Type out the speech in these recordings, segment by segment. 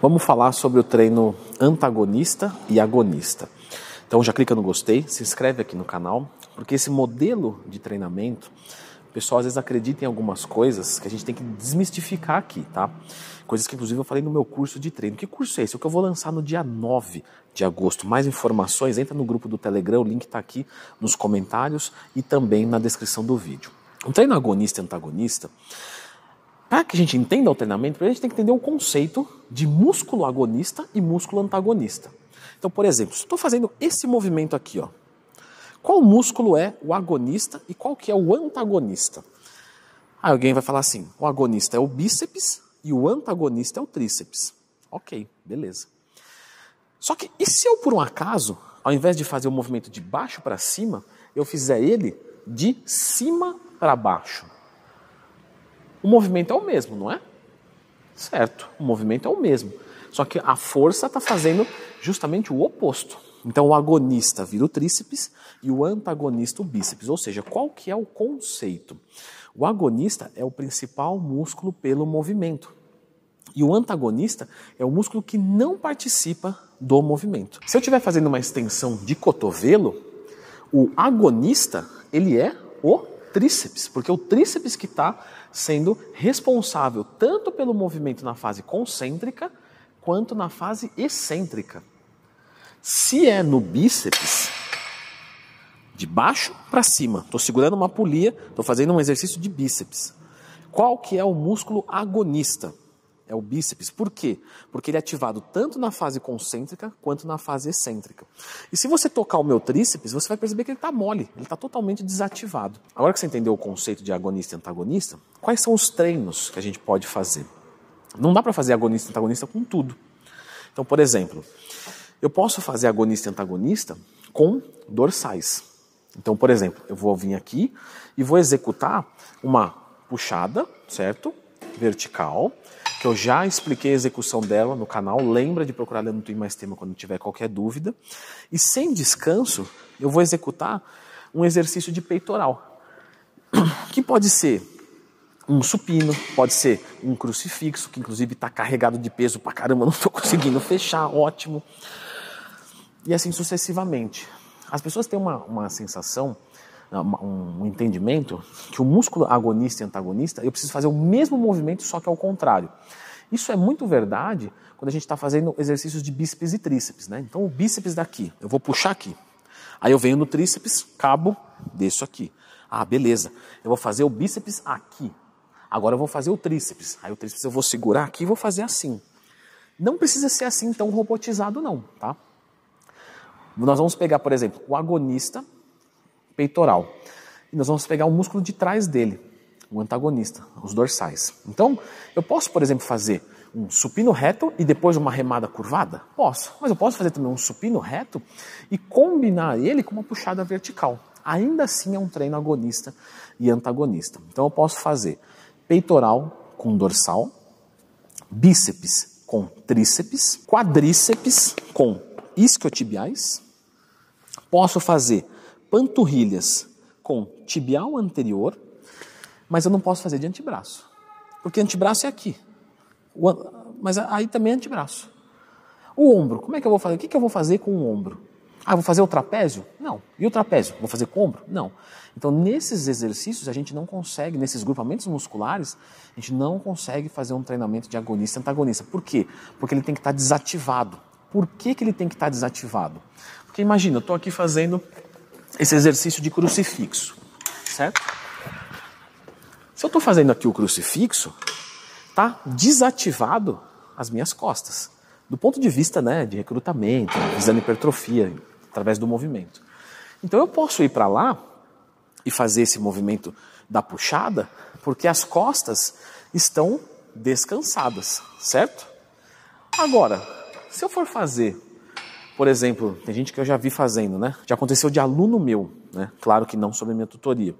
Vamos falar sobre o treino antagonista e agonista. Então já clica no gostei, se inscreve aqui no canal, porque esse modelo de treinamento, o pessoal às vezes acredita em algumas coisas que a gente tem que desmistificar aqui, tá? Coisas que inclusive eu falei no meu curso de treino. Que curso é esse? O que eu vou lançar no dia 9 de agosto. Mais informações, entra no grupo do Telegram, o link está aqui nos comentários e também na descrição do vídeo. O treino agonista e antagonista para que a gente entenda o treinamento, a gente tem que entender o conceito de músculo agonista e músculo antagonista. Então, por exemplo, estou fazendo esse movimento aqui, ó. Qual músculo é o agonista e qual que é o antagonista? Aí alguém vai falar assim: o agonista é o bíceps e o antagonista é o tríceps. Ok, beleza. Só que e se eu por um acaso, ao invés de fazer o movimento de baixo para cima, eu fizer ele de cima para baixo? O movimento é o mesmo, não é? Certo, o movimento é o mesmo. Só que a força está fazendo justamente o oposto. Então o agonista vira o tríceps e o antagonista o bíceps. Ou seja, qual que é o conceito? O agonista é o principal músculo pelo movimento. E o antagonista é o músculo que não participa do movimento. Se eu estiver fazendo uma extensão de cotovelo, o agonista ele é o tríceps, porque é o tríceps que está sendo responsável tanto pelo movimento na fase concêntrica quanto na fase excêntrica. Se é no bíceps, de baixo para cima, estou segurando uma polia, estou fazendo um exercício de bíceps. Qual que é o músculo agonista? É o bíceps. Por quê? Porque ele é ativado tanto na fase concêntrica quanto na fase excêntrica. E se você tocar o meu tríceps, você vai perceber que ele está mole, ele está totalmente desativado. Agora que você entendeu o conceito de agonista e antagonista, quais são os treinos que a gente pode fazer? Não dá para fazer agonista e antagonista com tudo. Então, por exemplo, eu posso fazer agonista e antagonista com dorsais. Então, por exemplo, eu vou vir aqui e vou executar uma puxada, certo? Vertical que eu já expliquei a execução dela no canal. Lembra de procurar no Twin Mais Tema quando tiver qualquer dúvida. E sem descanso, eu vou executar um exercício de peitoral, que pode ser um supino, pode ser um crucifixo, que inclusive está carregado de peso pra caramba, não estou conseguindo fechar, ótimo. E assim sucessivamente. As pessoas têm uma, uma sensação um entendimento que o músculo agonista e antagonista, eu preciso fazer o mesmo movimento, só que ao contrário. Isso é muito verdade quando a gente está fazendo exercícios de bíceps e tríceps. Né? Então, o bíceps daqui, eu vou puxar aqui. Aí eu venho no tríceps, cabo, desço aqui. Ah, beleza. Eu vou fazer o bíceps aqui. Agora eu vou fazer o tríceps. Aí o tríceps eu vou segurar aqui e vou fazer assim. Não precisa ser assim tão robotizado não, tá? Nós vamos pegar, por exemplo, o agonista, peitoral. E nós vamos pegar o músculo de trás dele, o antagonista, os dorsais. Então, eu posso, por exemplo, fazer um supino reto e depois uma remada curvada? Posso. Mas eu posso fazer também um supino reto e combinar ele com uma puxada vertical. Ainda assim é um treino agonista e antagonista. Então eu posso fazer peitoral com dorsal, bíceps com tríceps, quadríceps com isquiotibiais. Posso fazer panturrilhas com tibial anterior, mas eu não posso fazer de antebraço. Porque antebraço é aqui. Mas aí também é antebraço. O ombro, como é que eu vou fazer? O que, que eu vou fazer com o ombro? Ah, vou fazer o trapézio? Não. E o trapézio? Vou fazer com o ombro? Não. Então, nesses exercícios, a gente não consegue, nesses grupamentos musculares, a gente não consegue fazer um treinamento de agonista e antagonista. Por quê? Porque ele tem que estar desativado. Por que, que ele tem que estar desativado? Porque imagina, eu estou aqui fazendo esse exercício de crucifixo, certo? Se eu estou fazendo aqui o crucifixo, está desativado as minhas costas, do ponto de vista né, de recrutamento, visando hipertrofia através do movimento. Então eu posso ir para lá e fazer esse movimento da puxada, porque as costas estão descansadas, certo? Agora, se eu for fazer por exemplo, tem gente que eu já vi fazendo, né? Já aconteceu de aluno meu, né? Claro que não sobre minha tutoria,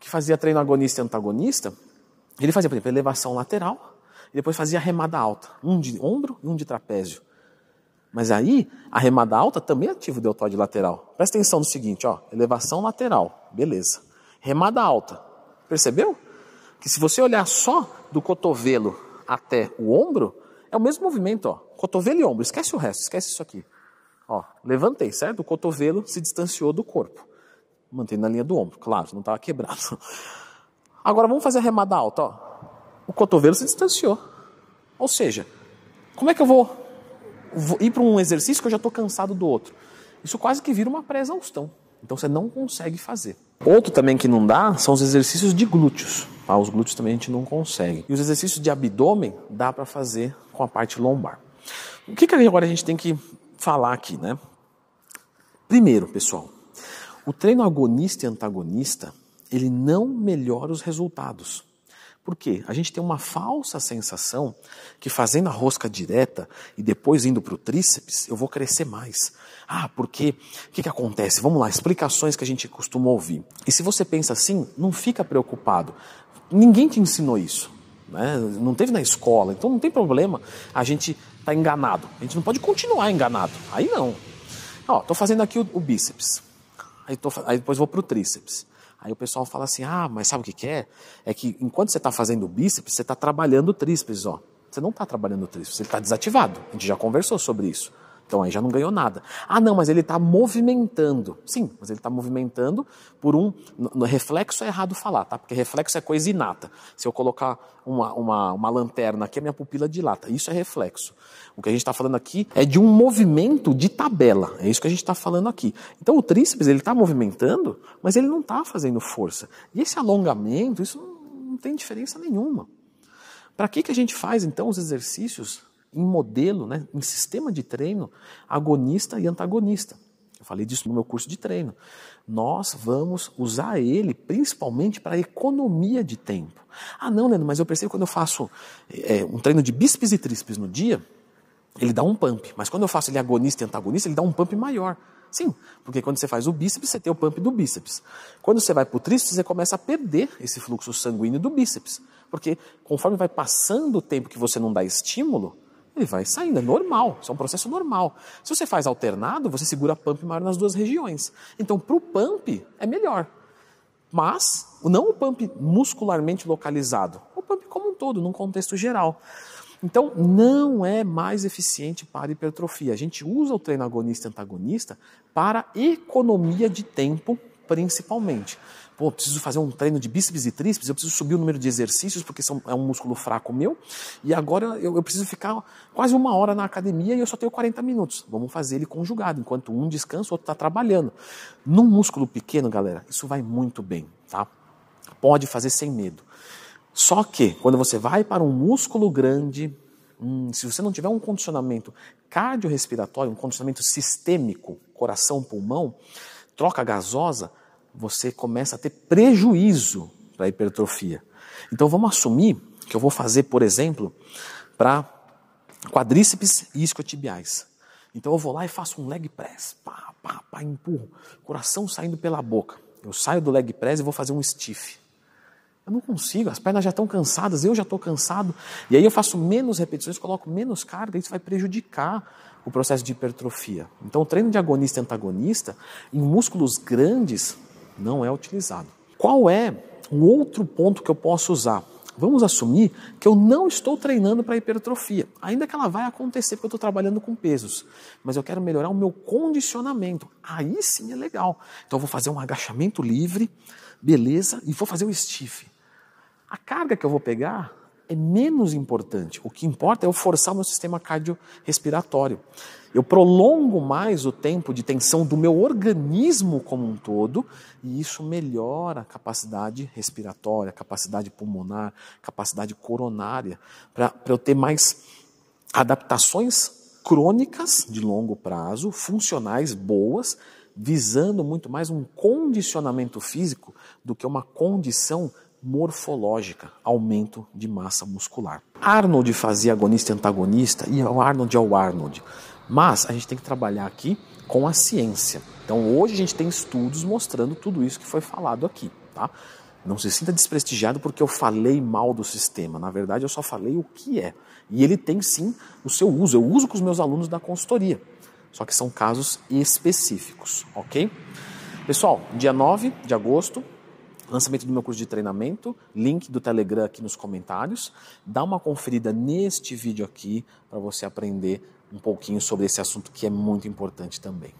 que fazia treino agonista e antagonista. Ele fazia, por exemplo, elevação lateral e depois fazia remada alta, um de ombro e um de trapézio. Mas aí, a remada alta também ativa o deltoide lateral. Presta atenção no seguinte, ó, elevação lateral, beleza. Remada alta, percebeu? Que se você olhar só do cotovelo até o ombro, é É o mesmo movimento, ó. Cotovelo e ombro. Esquece o resto, esquece isso aqui. Ó, levantei, certo? O cotovelo se distanciou do corpo. Mantendo na linha do ombro, claro, não estava quebrado. Agora vamos fazer a remada alta, ó. O cotovelo se distanciou. Ou seja, como é que eu vou, vou ir para um exercício que eu já estou cansado do outro? Isso quase que vira uma pré-exaustão. Então você não consegue fazer. Outro também que não dá são os exercícios de glúteos. Ah, os glúteos também a gente não consegue. E os exercícios de abdômen dá para fazer com a parte lombar. O que, que agora a gente tem que falar aqui, né? Primeiro, pessoal, o treino agonista e antagonista, ele não melhora os resultados. Por quê? A gente tem uma falsa sensação que fazendo a rosca direta e depois indo para o tríceps, eu vou crescer mais. Ah, porque o que, que acontece? Vamos lá, explicações que a gente costuma ouvir. E se você pensa assim, não fica preocupado. Ninguém te ensinou isso. Né? Não teve na escola, então não tem problema a gente estar tá enganado. A gente não pode continuar enganado. Aí não. Ó, tô fazendo aqui o, o bíceps. Aí, tô, aí depois vou para o tríceps. Aí o pessoal fala assim: ah, mas sabe o que, que é? É que enquanto você está fazendo o bíceps, você está trabalhando o tríceps, ó. Você não está trabalhando o tríceps, ele está desativado. A gente já conversou sobre isso. Então aí já não ganhou nada. Ah, não, mas ele está movimentando. Sim, mas ele está movimentando por um. No, reflexo é errado falar, tá? Porque reflexo é coisa inata. Se eu colocar uma, uma, uma lanterna aqui, a minha pupila dilata. Isso é reflexo. O que a gente está falando aqui é de um movimento de tabela. É isso que a gente está falando aqui. Então o tríceps ele está movimentando, mas ele não está fazendo força. E esse alongamento, isso não tem diferença nenhuma. Para que, que a gente faz então os exercícios em modelo, né, em sistema de treino agonista e antagonista. Eu falei disso no meu curso de treino. Nós vamos usar ele principalmente para economia de tempo. Ah, não, Leandro, mas eu percebo quando eu faço é, um treino de bíceps e tríceps no dia, ele dá um pump. Mas quando eu faço ele agonista e antagonista, ele dá um pump maior. Sim, porque quando você faz o bíceps, você tem o pump do bíceps. Quando você vai para o tríceps, você começa a perder esse fluxo sanguíneo do bíceps. Porque conforme vai passando o tempo que você não dá estímulo, ele vai saindo, é normal, isso é um processo normal. Se você faz alternado, você segura pump maior nas duas regiões. Então, para o pump, é melhor. Mas, não o pump muscularmente localizado, o pump como um todo, num contexto geral. Então, não é mais eficiente para hipertrofia. A gente usa o treino agonista e antagonista para economia de tempo, principalmente. Pô, preciso fazer um treino de bíceps e tríceps, eu preciso subir o número de exercícios, porque são, é um músculo fraco meu, e agora eu, eu, preciso ficar quase uma hora na academia e eu só tenho 40 minutos. Vamos fazer ele conjugado, enquanto um descansa, o outro está trabalhando. Num músculo pequeno, galera, isso vai muito bem, tá? Pode fazer sem medo. Só que, quando você vai para um músculo grande, hum, se você não tiver um condicionamento cardiorrespiratório, um condicionamento sistêmico, coração-pulmão, troca gasosa, você começa a ter prejuízo para a hipertrofia. Então vamos assumir que eu vou fazer, por exemplo, para quadríceps e isquiotibiais. Então eu vou lá e faço um leg press, pá, pá, pá, empurro, coração saindo pela boca. Eu saio do leg press e vou fazer um stiff. Eu não consigo, as pernas já estão cansadas, eu já estou cansado. E aí eu faço menos repetições, coloco menos carga, isso vai prejudicar o processo de hipertrofia. Então o treino de agonista e antagonista, em músculos grandes, não é utilizado. Qual é o outro ponto que eu posso usar? Vamos assumir que eu não estou treinando para hipertrofia, ainda que ela vai acontecer porque eu estou trabalhando com pesos, mas eu quero melhorar o meu condicionamento. Aí sim é legal. Então eu vou fazer um agachamento livre, beleza, e vou fazer o stiff. A carga que eu vou pegar é menos importante. O que importa é eu forçar o meu sistema cardiorrespiratório. Eu prolongo mais o tempo de tensão do meu organismo como um todo e isso melhora a capacidade respiratória, capacidade pulmonar, capacidade coronária, para eu ter mais adaptações crônicas de longo prazo, funcionais boas, visando muito mais um condicionamento físico do que uma condição morfológica, aumento de massa muscular. Arnold fazia agonista e antagonista e o Arnold é o Arnold. Mas a gente tem que trabalhar aqui com a ciência. Então hoje a gente tem estudos mostrando tudo isso que foi falado aqui, tá? Não se sinta desprestigiado porque eu falei mal do sistema. Na verdade, eu só falei o que é. E ele tem sim o seu uso. Eu uso com os meus alunos da consultoria. Só que são casos específicos, ok? Pessoal, dia 9 de agosto, lançamento do meu curso de treinamento, link do Telegram aqui nos comentários. Dá uma conferida neste vídeo aqui para você aprender um pouquinho sobre esse assunto que é muito importante também.